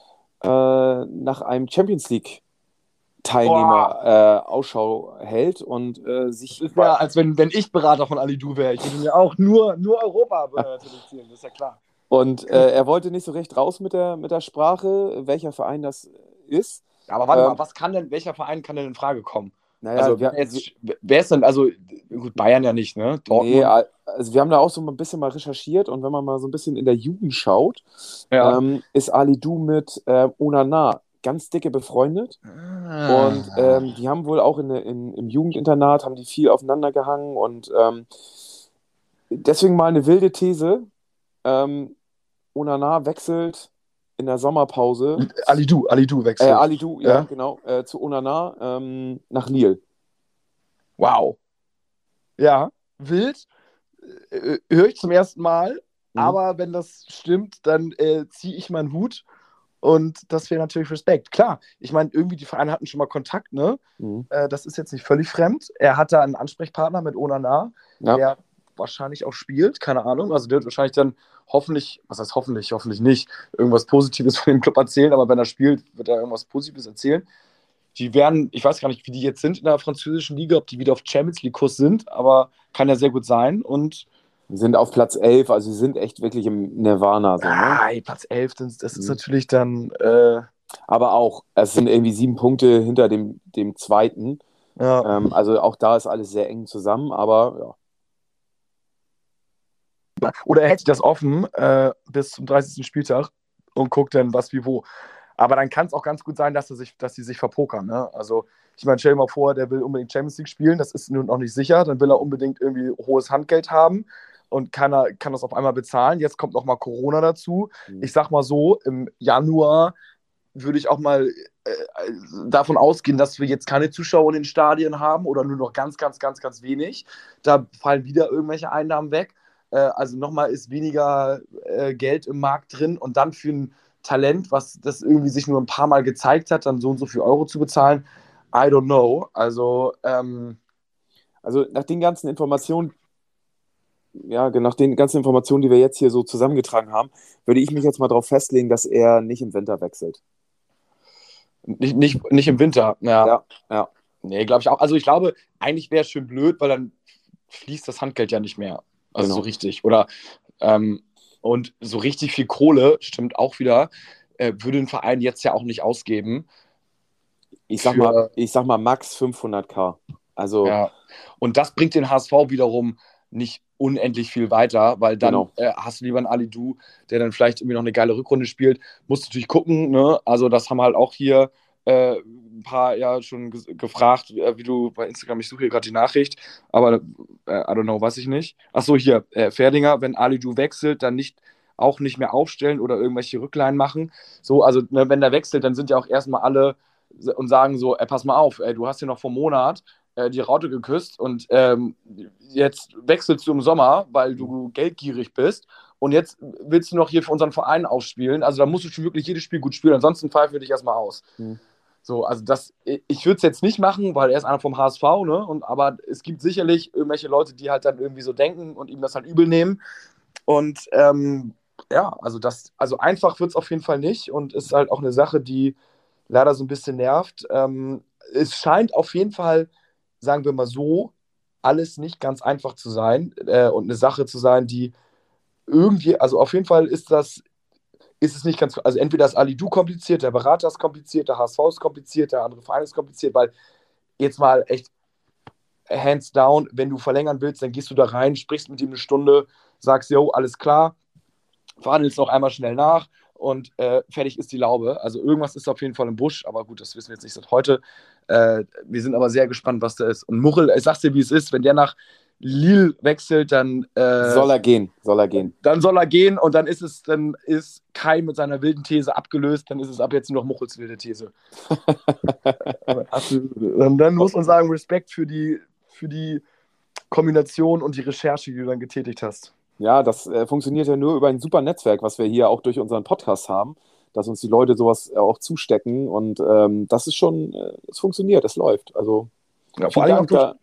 äh, nach einem Champions League Teilnehmer äh, Ausschau hält und äh, sich.
Das ist ja, als wenn, wenn ich Berater von Alidu wäre. Ich würde mir auch nur, nur Europa selektieren, das ist ja klar.
Und äh, er wollte nicht so recht raus mit der, mit der Sprache, welcher Verein das ist.
Aber warte ähm, mal, was kann denn, welcher Verein kann denn in Frage kommen? Naja, also, wer, jetzt, wer ist denn, also, gut, Bayern ja nicht, ne?
Dortmund. Nee, also wir haben da auch so ein bisschen mal recherchiert und wenn man mal so ein bisschen in der Jugend schaut, ja. ähm, ist Ali Du mit äh, Onana ganz dicke befreundet. Ah. Und ähm, die haben wohl auch in, in, im Jugendinternat, haben die viel aufeinander gehangen und ähm, deswegen mal eine wilde These. Ähm, Onana wechselt in der Sommerpause.
Alidu, Alidu wechselt.
Äh, Alidu, ja, ja. genau, äh, zu Onana ähm, nach Lille.
Wow. Ja, wild. Äh, Höre ich zum ersten Mal. Mhm. Aber wenn das stimmt, dann äh, ziehe ich meinen Hut. Und das wäre natürlich Respekt. Klar, ich meine, irgendwie die Vereine hatten schon mal Kontakt, ne? Mhm. Äh, das ist jetzt nicht völlig fremd. Er hatte einen Ansprechpartner mit Onana, ja. der wahrscheinlich auch spielt, keine Ahnung. Also der wird wahrscheinlich dann hoffentlich, was heißt hoffentlich, hoffentlich nicht, irgendwas Positives von dem Club erzählen, aber wenn er spielt, wird er irgendwas Positives erzählen. Die werden, ich weiß gar nicht, wie die jetzt sind in der französischen Liga, ob die wieder auf Champions League-Kurs sind, aber kann ja sehr gut sein und
sind auf Platz 11, also sie sind echt wirklich im Nirvana. So, ne?
Ah, Platz 11, das, das ist mhm. natürlich dann. Äh...
Aber auch, es sind irgendwie sieben Punkte hinter dem, dem zweiten. Ja. Ähm, also auch da ist alles sehr eng zusammen, aber ja.
Oder er hält sich das offen äh, bis zum 30. Spieltag und guckt dann, was wie wo. Aber dann kann es auch ganz gut sein, dass, er sich, dass sie sich verpokern. Ne? Also, ich meine, stell dir mal vor, der will unbedingt Champions League spielen, das ist nun noch nicht sicher. Dann will er unbedingt irgendwie hohes Handgeld haben und keiner kann das auf einmal bezahlen. Jetzt kommt noch mal Corona dazu. Mhm. Ich sag mal so, im Januar würde ich auch mal äh, davon ausgehen, dass wir jetzt keine Zuschauer in den Stadien haben oder nur noch ganz, ganz, ganz, ganz wenig. Da fallen wieder irgendwelche Einnahmen weg. Äh, also nochmal ist weniger äh, Geld im Markt drin und dann für ein Talent, was das irgendwie sich nur ein paar Mal gezeigt hat, dann so und so viel Euro zu bezahlen, I don't know. Also, ähm,
also nach den ganzen Informationen, ja, nach den ganzen Informationen, die wir jetzt hier so zusammengetragen haben, würde ich mich jetzt mal darauf festlegen, dass er nicht im Winter wechselt.
Nicht, nicht, nicht im Winter, ja.
Ja, ja.
Nee, glaube ich auch. Also ich glaube, eigentlich wäre es schön blöd, weil dann fließt das Handgeld ja nicht mehr. Also
Genau.
so richtig. Oder ähm, und so richtig viel Kohle, stimmt auch wieder, äh, würde ein Verein jetzt ja auch nicht ausgeben.
Ich sag
Für-
mal, ich sag mal max 500k. Also,
Ja. Und das bringt den HSV wiederum nicht unendlich viel weiter, weil dann
Genau.
äh, hast du lieber einen Ali Du, der dann vielleicht irgendwie noch eine geile Rückrunde spielt. Musst natürlich gucken, ne? Also, das haben halt auch hier äh, ein paar ja schon ge gefragt, äh, wie du bei Instagram, ich suche hier gerade die Nachricht, aber äh, I don't know, weiß ich nicht. Achso, hier, äh, Ferdinger, wenn Ali Du wechselt, dann nicht auch nicht mehr aufstellen oder irgendwelche Rückleihen machen. So, also ne, wenn der wechselt, dann sind ja auch erstmal alle und sagen so, ey, pass mal auf, ey, du hast hier noch vor Monat äh, die Raute geküsst und ähm, jetzt wechselst du im Sommer, weil du geldgierig bist und jetzt willst du noch hier für unseren Verein aufspielen. Also da musst du schon wirklich jedes Spiel gut spielen, ansonsten pfeifen wir dich erstmal aus.
Mhm.
So, also das, ich würde es jetzt nicht machen, weil er ist einer vom HSV, ne? Und, aber es gibt sicherlich irgendwelche Leute, die halt dann irgendwie so denken und ihm das halt übel nehmen. Und ähm, ja, also das, also einfach wird es auf jeden Fall nicht und ist halt auch eine Sache, die leider so ein bisschen nervt. Ähm, es scheint auf jeden Fall, sagen wir mal so, alles nicht ganz einfach zu sein äh, und eine Sache zu sein, die irgendwie, also auf jeden Fall ist das, ist es nicht ganz, also entweder ist Ali Du kompliziert, der Berater ist kompliziert, der HSV ist kompliziert, der andere Verein ist kompliziert, weil jetzt mal echt hands down, wenn du verlängern willst, dann gehst du da rein, sprichst mit ihm eine Stunde, sagst, yo, alles klar, verhandelst noch einmal schnell nach und äh, fertig ist die Laube. Also irgendwas ist auf jeden Fall im Busch, aber gut, das wissen wir jetzt nicht seit heute. Äh, wir sind aber sehr gespannt, was da ist. Und Muchel, ich sag's dir, wie es ist, wenn der nach Lille wechselt, dann äh,
soll er gehen, soll er gehen.
dann soll er gehen und dann ist es, dann ist Kai mit seiner wilden These abgelöst, dann ist es ab jetzt nur noch Muchels wilde These. und dann muss man sagen, Respekt für die, für die Kombination und die Recherche, die du dann getätigt hast.
Ja, das äh, funktioniert ja nur über ein super Netzwerk, was wir hier auch durch unseren Podcast haben, dass uns die Leute sowas äh, auch zustecken und ähm, das ist schon, äh, es funktioniert, es läuft. Also
Ja, vor allem
Dank
durch,
da.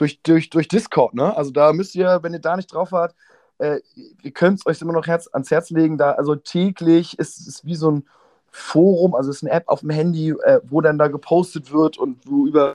Durch, durch, durch Discord, ne? Also da müsst ihr, wenn ihr da nicht drauf wart, äh, ihr könnt es euch immer noch Herz, ans Herz legen, da also täglich ist es wie so ein Forum, also es ist eine App auf dem Handy, äh, wo dann da gepostet wird und wo über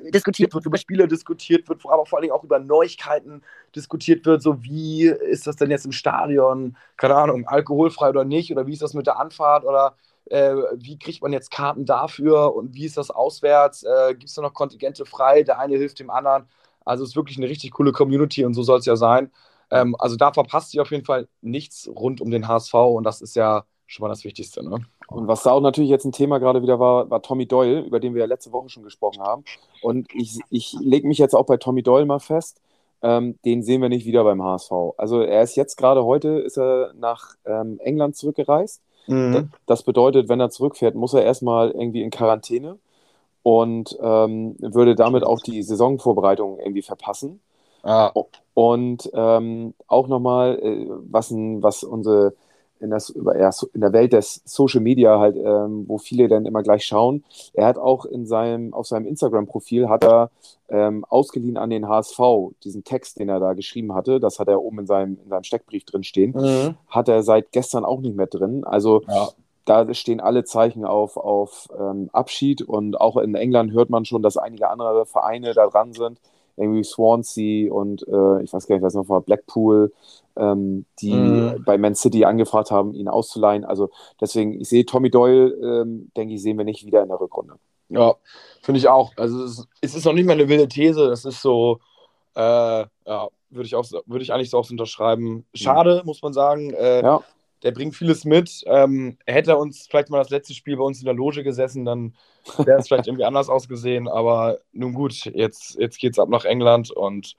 diskutiert wird, über Spiele diskutiert wird, wo aber vor allen Dingen auch über Neuigkeiten diskutiert wird, so wie ist das denn jetzt im Stadion, keine Ahnung, alkoholfrei oder nicht, oder wie ist das mit der Anfahrt? Oder äh, wie kriegt man jetzt Karten dafür und wie ist das auswärts, äh, gibt es da noch Kontingente frei, der eine hilft dem anderen, also es ist wirklich eine richtig coole Community und so soll es ja sein. Ähm, also da verpasst ihr auf jeden Fall nichts rund um den HSV und das ist ja schon mal das Wichtigste. Ne?
Und was da auch natürlich jetzt ein Thema gerade wieder war, war Tommy Doyle, über den wir ja letzte Woche schon gesprochen haben. Und ich, ich lege mich jetzt auch bei Tommy Doyle mal fest. Ähm, den sehen wir nicht wieder beim HSV. Also er ist jetzt gerade heute ist er nach ähm, England zurückgereist.
Mhm.
Das bedeutet, wenn er zurückfährt, muss er erstmal irgendwie in Quarantäne und ähm, würde damit auch die Saisonvorbereitung irgendwie verpassen.
Ah,
Und ähm, auch nochmal, äh, was, was unsere in, das, ja, in der Welt des Social Media halt, ähm, wo viele dann immer gleich schauen, er hat auch in seinem, auf seinem Instagram-Profil hat er ähm, ausgeliehen an den HSV, diesen Text, den er da geschrieben hatte, das hat er oben in seinem, in seinem Steckbrief drin stehen,
mhm.
hat er seit gestern auch nicht mehr drin. Also
ja.
da stehen alle Zeichen auf, auf ähm, Abschied und auch in England hört man schon, dass einige andere Vereine da dran sind, irgendwie Swansea und äh, ich weiß gar nicht, was noch war, Blackpool, ähm, die
Mhm.
bei Man City angefragt haben, ihn auszuleihen. Also deswegen, ich sehe Tommy Doyle, ähm, denke ich, sehen wir nicht wieder in der Rückrunde.
Ja, finde ich auch. Also es ist, es ist noch nicht mal eine wilde These, das ist so, äh, ja, würde ich, auch würde ich eigentlich so auch unterschreiben. Schade, muss man sagen. Äh,
Ja.
Der bringt vieles mit. Ähm, hätte er uns vielleicht mal das letzte Spiel bei uns in der Loge gesessen, dann wäre es vielleicht irgendwie anders ausgesehen. Aber nun gut, jetzt, jetzt geht es ab nach England und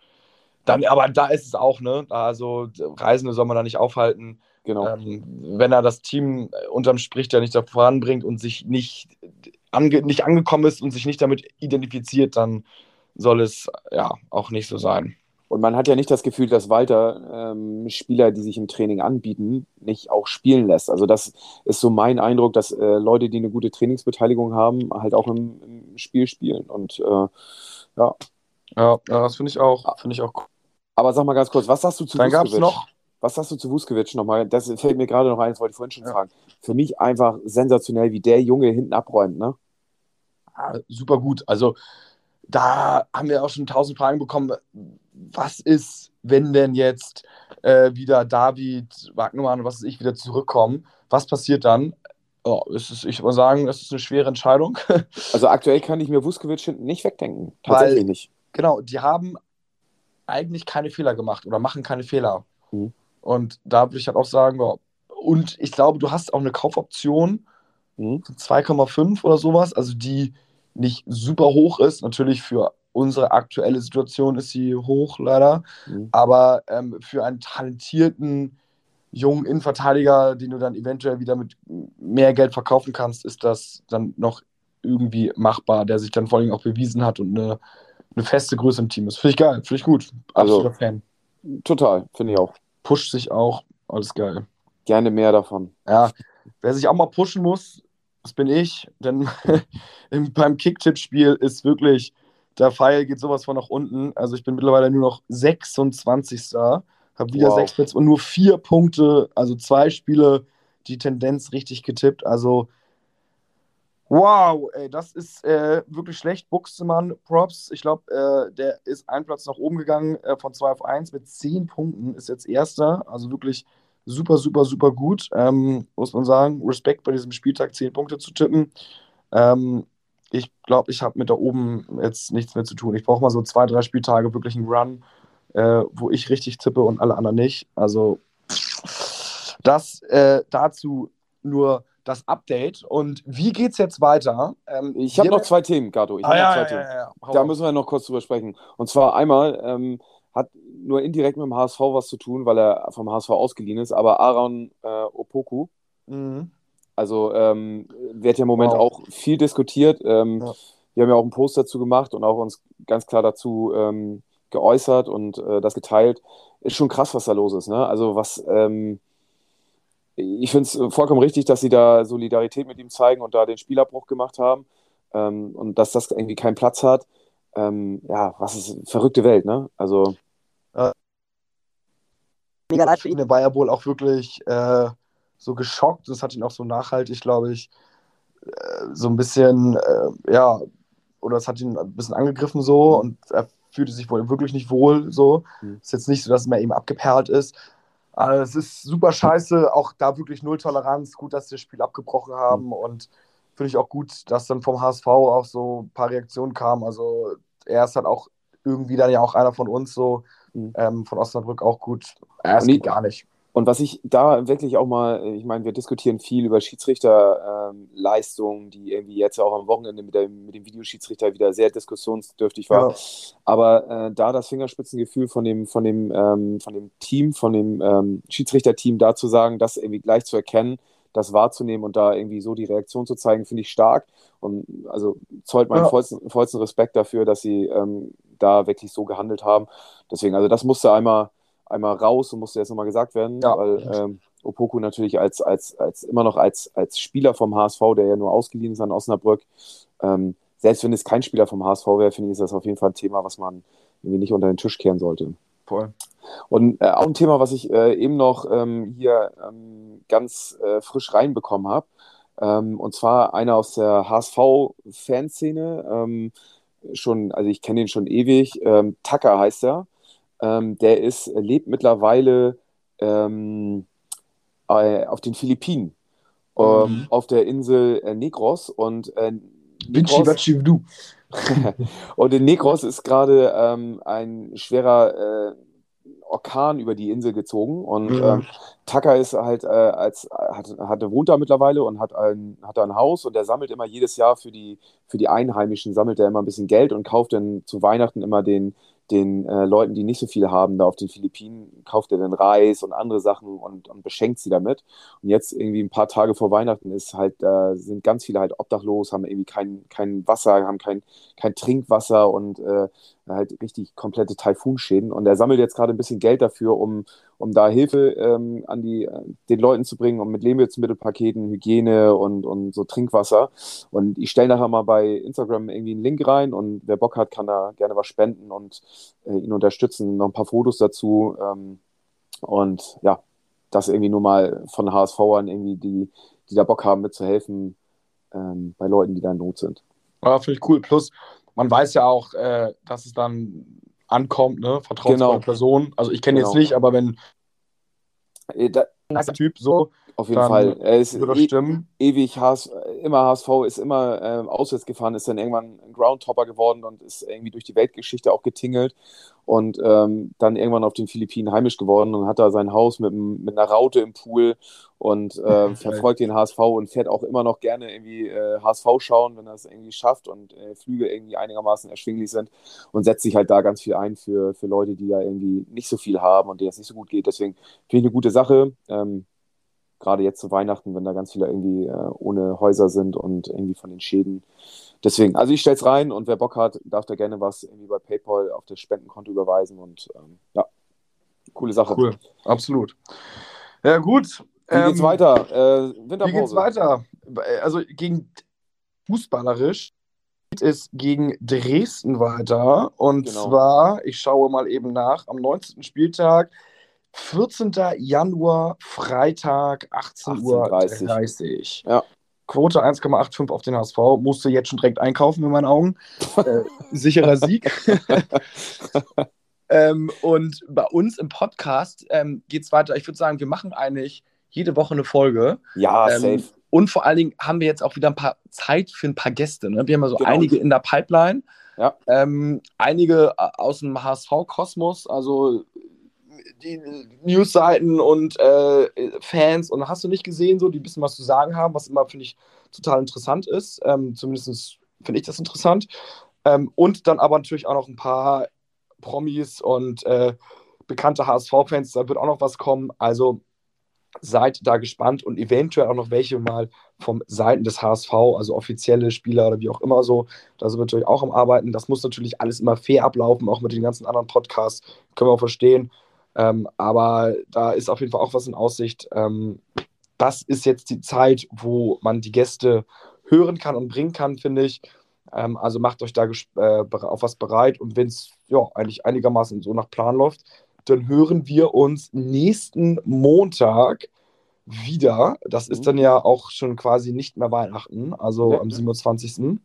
dann, aber da ist es auch, ne? Also Reisende soll man da nicht aufhalten.
Genau.
Ähm, wenn er das Team äh, unterm Strich ja nicht da voranbringt und sich nicht, ange nicht angekommen ist und sich nicht damit identifiziert, dann soll es ja auch nicht so sein.
Und man hat ja nicht das Gefühl, dass Walter ähm, Spieler, die sich im Training anbieten, nicht auch spielen lässt. Also das ist so mein Eindruck, dass äh, Leute, die eine gute Trainingsbeteiligung haben, halt auch im, im Spiel spielen. Und äh, ja,
Ja, ja das finde ich auch, finde ich auch cool.
Aber sag mal ganz kurz, was sagst du zu
Dann gab es noch.
Was sagst du zu Vuskovic nochmal? Das fällt mir gerade noch ein, das wollte ich vorhin schon ja. fragen. Für mich einfach sensationell, wie der Junge hinten abräumt, ne?
Ja, super gut. Also, da haben wir auch schon tausend Fragen bekommen. Was ist, wenn denn jetzt äh, wieder David, Wagnermann und was weiß ich, wieder zurückkommen? Was passiert dann? Oh, ist, ich würde sagen, das ist eine schwere Entscheidung.
Also aktuell kann ich mir Vuskovic hinten nicht wegdenken. Tatsächlich
Weil,
nicht.
Genau, die haben eigentlich keine Fehler gemacht oder machen keine Fehler. Mhm. Und da würde ich halt auch sagen, und ich glaube, du hast auch eine Kaufoption mhm. 2,5 oder sowas, also die nicht super hoch ist. Natürlich für unsere aktuelle Situation ist sie hoch, leider. Mhm. Aber ähm, für einen talentierten jungen Innenverteidiger, den du dann eventuell wieder mit mehr Geld verkaufen kannst, ist das dann noch irgendwie machbar, der sich dann vor allem auch bewiesen hat und eine, eine feste Größe im Team ist. Finde ich geil, finde ich gut.
Absoluter also, Fan. Total, finde ich auch
pusht sich auch. Alles geil.
Gerne mehr davon.
Ja, wer sich auch mal pushen muss, das bin ich. Denn beim Kicktipp-Spiel ist wirklich, der Pfeil geht sowas von nach unten. Also ich bin mittlerweile nur noch 26. Habe wieder wow. sechs Plätze und nur vier Punkte, also zwei Spiele, die Tendenz richtig getippt. Also Wow, ey, das ist äh, wirklich schlecht. Buxtemann, Props. Ich glaube, äh, der ist einen Platz nach oben gegangen äh, von 2 auf 1 mit 10 Punkten, ist jetzt Erster. Also wirklich super, super, super gut. Ähm, muss man sagen. Respekt bei diesem Spieltag 10 Punkte zu tippen. Ähm, glaube, ich habe mit da oben jetzt nichts mehr zu tun. Ich brauche mal so zwei, drei Spieltage wirklich einen Run, äh, wo ich richtig tippe und alle anderen nicht. Also das äh, dazu nur das Update. Und wie geht es jetzt weiter?
Ähm, ich habe noch zwei Themen, Gato. Ich ah, ja, noch zwei ja, Themen. Ja, da müssen wir noch kurz drüber sprechen. Und zwar einmal ähm, hat nur indirekt mit dem HSV was zu tun, weil er vom HSV ausgeliehen ist, aber Aaron äh, Opoku. Mhm. Also ähm, wird ja im Moment wow. auch viel diskutiert. Ähm, ja. Wir haben ja auch einen Post dazu gemacht und auch uns ganz klar dazu ähm, geäußert und äh, das geteilt. Ist schon krass, was da los ist. Ne? Also was ähm, ich finde es vollkommen richtig, dass sie da Solidarität mit ihm zeigen und da den Spielabbruch gemacht haben ähm, und dass das irgendwie keinen Platz hat. Ähm, ja, was ist eine verrückte Welt, ne? Also.
Mega leid für ihn. Er war ja wohl auch wirklich äh, so geschockt. Das hat ihn auch so nachhaltig, glaube ich, äh, so ein bisschen, äh, ja, oder es hat ihn ein bisschen angegriffen so und er fühlte sich wohl wirklich nicht wohl so. Mhm. Ist jetzt nicht so, dass mehr ihm abgeperlt ist. Also es ist super scheiße, auch da wirklich null Toleranz. Gut, dass sie das Spiel abgebrochen haben mhm. und finde ich auch gut, dass dann vom HSV auch so ein paar Reaktionen kamen. Also er ist halt auch irgendwie dann ja auch einer von uns so, mhm. ähm, von Osnabrück auch gut.
Er ist gar nicht. Und was ich da wirklich auch mal, ich meine, wir diskutieren viel über Schiedsrichterleistungen, ähm, die irgendwie jetzt auch am Wochenende mit, der, mit dem Videoschiedsrichter wieder sehr diskussionsdürftig war. Ja. Aber äh, da das Fingerspitzengefühl von dem, von dem, ähm, von dem Team, von dem ähm, Schiedsrichterteam da zu sagen, das irgendwie gleich zu erkennen, das wahrzunehmen und da irgendwie so die Reaktion zu zeigen, finde ich stark. Und also zollt meinen ja. vollsten, vollsten, Respekt dafür, dass sie ähm, da wirklich so gehandelt haben. Deswegen, also das musste einmal einmal raus und musste jetzt nochmal gesagt werden, ja. weil ähm, Opoku natürlich als, als, als immer noch als, als Spieler vom HSV, der ja nur ausgeliehen ist an Osnabrück, ähm, selbst wenn es kein Spieler vom HSV wäre, finde ich, ist das auf jeden Fall ein Thema, was man irgendwie nicht unter den Tisch kehren sollte.
Voll.
Und äh, auch ein Thema, was ich äh, eben noch ähm, hier ähm, ganz äh, frisch reinbekommen habe, ähm, und zwar einer aus der HSV-Fanszene, ähm, schon, also ich kenne ihn schon ewig, ähm, Tucker heißt er, ähm, der ist, lebt mittlerweile ähm, äh, auf den Philippinen, ähm, mhm. auf der Insel äh, Negros und äh,
Negros,
und in Negros ist gerade ähm, ein schwerer äh, Orkan über die Insel gezogen und mhm. ähm, Tucker ist halt äh, als hat, hat wohnt da mittlerweile und hat ein hat ein Haus und er sammelt immer jedes Jahr für die für die Einheimischen sammelt er immer ein bisschen Geld und kauft dann zu Weihnachten immer den den äh, Leuten, die nicht so viel haben, da auf den Philippinen, kauft er dann Reis und andere Sachen und, und beschenkt sie damit. Und jetzt irgendwie ein paar Tage vor Weihnachten ist halt, äh, sind ganz viele halt obdachlos, haben irgendwie kein, kein Wasser, haben kein, kein Trinkwasser und äh, halt richtig komplette Taifunschäden. Und er sammelt jetzt gerade ein bisschen Geld dafür, um, um da Hilfe ähm, an die, den Leuten zu bringen, um mit Lebensmittelpaketen, Hygiene und, und so Trinkwasser. Und ich stelle nachher mal bei Instagram irgendwie einen Link rein und wer Bock hat, kann da gerne was spenden und äh, ihn unterstützen. Noch ein paar Fotos dazu. Ähm, und ja, das irgendwie nur mal von HSVern irgendwie, die, die da Bock haben mitzuhelfen ähm, bei Leuten, die da in Not sind.
Ja, finde ich cool. Plus, man weiß ja auch, äh, dass es dann ankommt, ne? Vertrauensvolle genau. Person. Also ich kenne genau. jetzt nicht, aber wenn
äh, da, Typ so, auf jeden Fall. Er ist e stimmen. ewig HS, immer HSV, ist immer äh, auswärts gefahren, ist dann irgendwann ein Groundtopper geworden und ist irgendwie durch die Weltgeschichte auch getingelt und ähm, dann irgendwann auf den Philippinen heimisch geworden und hat da sein Haus mit, mit einer Raute im Pool und äh, verfolgt den HSV und fährt auch immer noch gerne irgendwie äh, HSV schauen, wenn er es irgendwie schafft und äh, Flüge irgendwie einigermaßen erschwinglich sind und setzt sich halt da ganz viel ein für, für Leute, die da irgendwie nicht so viel haben und denen es nicht so gut geht. Deswegen finde ich eine gute Sache. Ähm, gerade jetzt zu Weihnachten, wenn da ganz viele irgendwie äh, ohne Häuser sind und irgendwie von den Schäden. Deswegen, also ich stelle es rein und wer Bock hat, darf da gerne was irgendwie bei PayPal auf das Spendenkonto überweisen und ähm, ja, coole Sache.
Cool, absolut. Ja, gut.
Wie ähm, geht's weiter? Äh,
Winterpause. Wie geht's weiter? Also gegen fußballerisch geht es gegen Dresden weiter. Und genau. zwar, ich schaue mal eben nach, am 19. Spieltag 14. Januar, Freitag, 18.30
Uhr. Ja.
Quote 1,85 auf den HSV. Musste jetzt schon direkt einkaufen in meinen Augen. äh, sicherer Sieg. ähm, und bei uns im Podcast ähm, geht es weiter. Ich würde sagen, wir machen eigentlich jede Woche eine Folge.
Ja, ähm, safe.
Und vor allen Dingen haben wir jetzt auch wieder ein paar Zeit für ein paar Gäste. Ne? Wir haben ja so genau. einige in der Pipeline.
Ja.
Ähm, einige äh, aus dem HSV-Kosmos, also die Newsseiten und äh, Fans und hast du nicht gesehen, so die ein bisschen was zu sagen haben, was immer, finde ich, total interessant ist. Ähm, zumindest finde ich das interessant. Ähm, und dann aber natürlich auch noch ein paar Promis und äh, bekannte HSV-Fans, da wird auch noch was kommen. Also seid da gespannt und eventuell auch noch welche mal vom Seiten des HSV, also offizielle Spieler oder wie auch immer so. Da sind wir natürlich auch am Arbeiten. Das muss natürlich alles immer fair ablaufen, auch mit den ganzen anderen Podcasts. Können wir auch verstehen. Ähm, aber da ist auf jeden Fall auch was in Aussicht. Ähm, das ist jetzt die Zeit, wo man die Gäste hören kann und bringen kann, finde ich. Ähm, also macht euch da äh, auf was bereit und wenn es ja, eigentlich einigermaßen so nach Plan läuft, dann hören wir uns nächsten Montag wieder. Das ist mhm. dann ja auch schon quasi nicht mehr Weihnachten, also ja. am 27.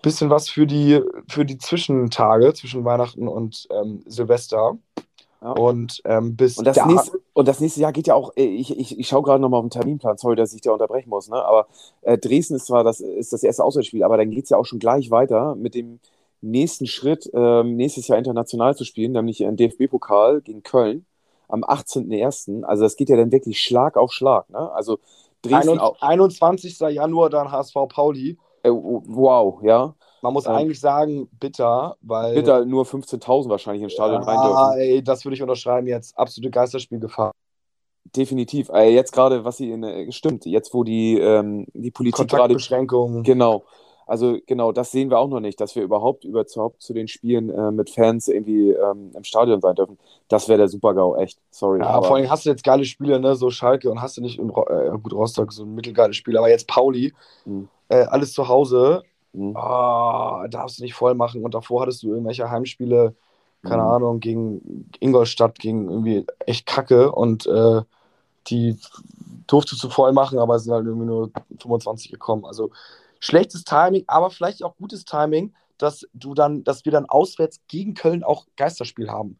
Bisschen was für die, für die Zwischentage zwischen Weihnachten und ähm, Silvester. Ja. Und ähm, bis
und das, da nächste, und das nächste Jahr geht ja auch, äh, ich, ich, ich schaue gerade nochmal auf den Terminplan, sorry, dass ich dir unterbrechen muss, ne? aber äh, Dresden ist zwar das, ist das erste Auswärtsspiel, aber dann geht es ja auch schon gleich weiter mit dem nächsten Schritt, ähm, nächstes Jahr international zu spielen, nämlich ein DFB-Pokal gegen Köln am 18.01. Also das geht ja dann wirklich Schlag auf Schlag. Ne? Also
Dresden 21. Januar dann HSV Pauli.
Äh, wow, ja.
Man muss ähm, eigentlich sagen, bitter, weil.
Bitter nur 15.000 wahrscheinlich ins Stadion
ja, rein dürfen. Ey, das würde ich unterschreiben jetzt. Absolute Geisterspielgefahr.
Definitiv. Äh, jetzt gerade, was sie in, äh, stimmt, jetzt wo die, ähm, die Politik gerade.
Beschränkungen.
Genau. Also genau, das sehen wir auch noch nicht, dass wir überhaupt überhaupt zu den Spielen äh, mit Fans irgendwie ähm, im Stadion sein dürfen. Das wäre der Super-GAU, echt. Sorry.
Ja, aber vor allem hast du jetzt geile Spiele, ne? So Schalke und hast du nicht in äh, gut Rostock so ein mittelgeiles Spiel, aber jetzt Pauli, mhm. äh, alles zu Hause Mhm. Oh, darfst du nicht voll machen. Und davor hattest du irgendwelche Heimspiele, keine mhm. Ahnung, gegen Ingolstadt, gegen irgendwie echt Kacke. Und äh, die durftest du voll machen, aber es sind halt irgendwie nur 25 gekommen. Also schlechtes Timing, aber vielleicht auch gutes Timing, dass du dann, dass wir dann auswärts gegen Köln auch Geisterspiel haben.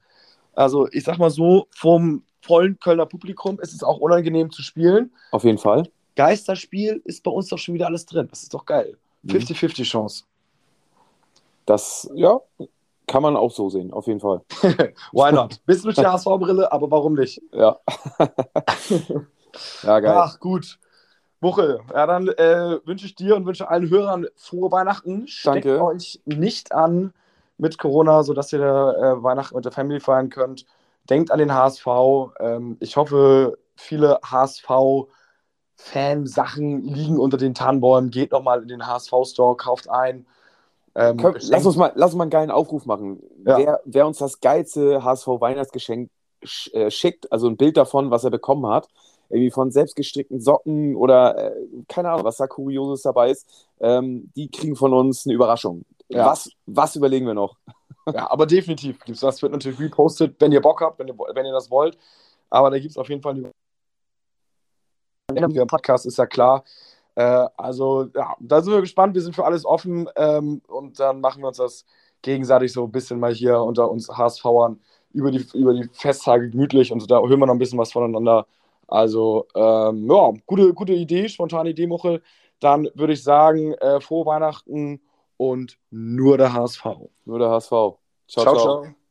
Also ich sag mal so, vom vollen Kölner Publikum ist es auch unangenehm zu spielen.
Auf jeden Fall.
Geisterspiel ist bei uns doch schon wieder alles drin. Das ist doch geil. 50-50 mhm. Chance.
Das, ja, kann man auch so sehen, auf jeden Fall.
Why not? Bist du mit der HSV-Brille, aber warum nicht?
Ja.
ja, geil. Ach, gut. Buchel, ja, dann äh, wünsche ich dir und wünsche allen Hörern frohe Weihnachten. Steckt
Danke.
euch nicht an mit Corona, sodass ihr äh, Weihnachten mit der Family feiern könnt. Denkt an den HSV. Ähm, ich hoffe, viele HSV- Fansachen liegen unter den Tannenbäumen. Geht nochmal in den HSV-Store, kauft ein.
Ähm, Komm, lass, uns mal, lass uns mal einen geilen Aufruf machen. Ja. Wer, wer, uns das geilste HSV-Weihnachtsgeschenk äh, schickt, also ein Bild davon, was er bekommen hat, irgendwie von selbstgestrickten Socken oder äh, keine Ahnung, was da Kurioses dabei ist, ähm, die kriegen von uns eine Überraschung. Ja. Was, was überlegen wir noch?
Ja, aber definitiv gibt es das. wird natürlich repostet, wenn ihr Bock habt, wenn ihr, wenn ihr das wollt. Aber da gibt es auf jeden Fall eine Podcast ist ja klar. Äh, also, ja, da sind wir gespannt. Wir sind für alles offen ähm, und dann machen wir uns das gegenseitig so ein bisschen mal hier unter uns HSVern über die, über die Festtage gemütlich und da hören wir noch ein bisschen was voneinander. Also, ähm, ja, gute, gute Idee, spontane Idee, Muchel. Dann würde ich sagen, äh, frohe Weihnachten und nur der HSV.
Nur der HSV. ciao. ciao. ciao.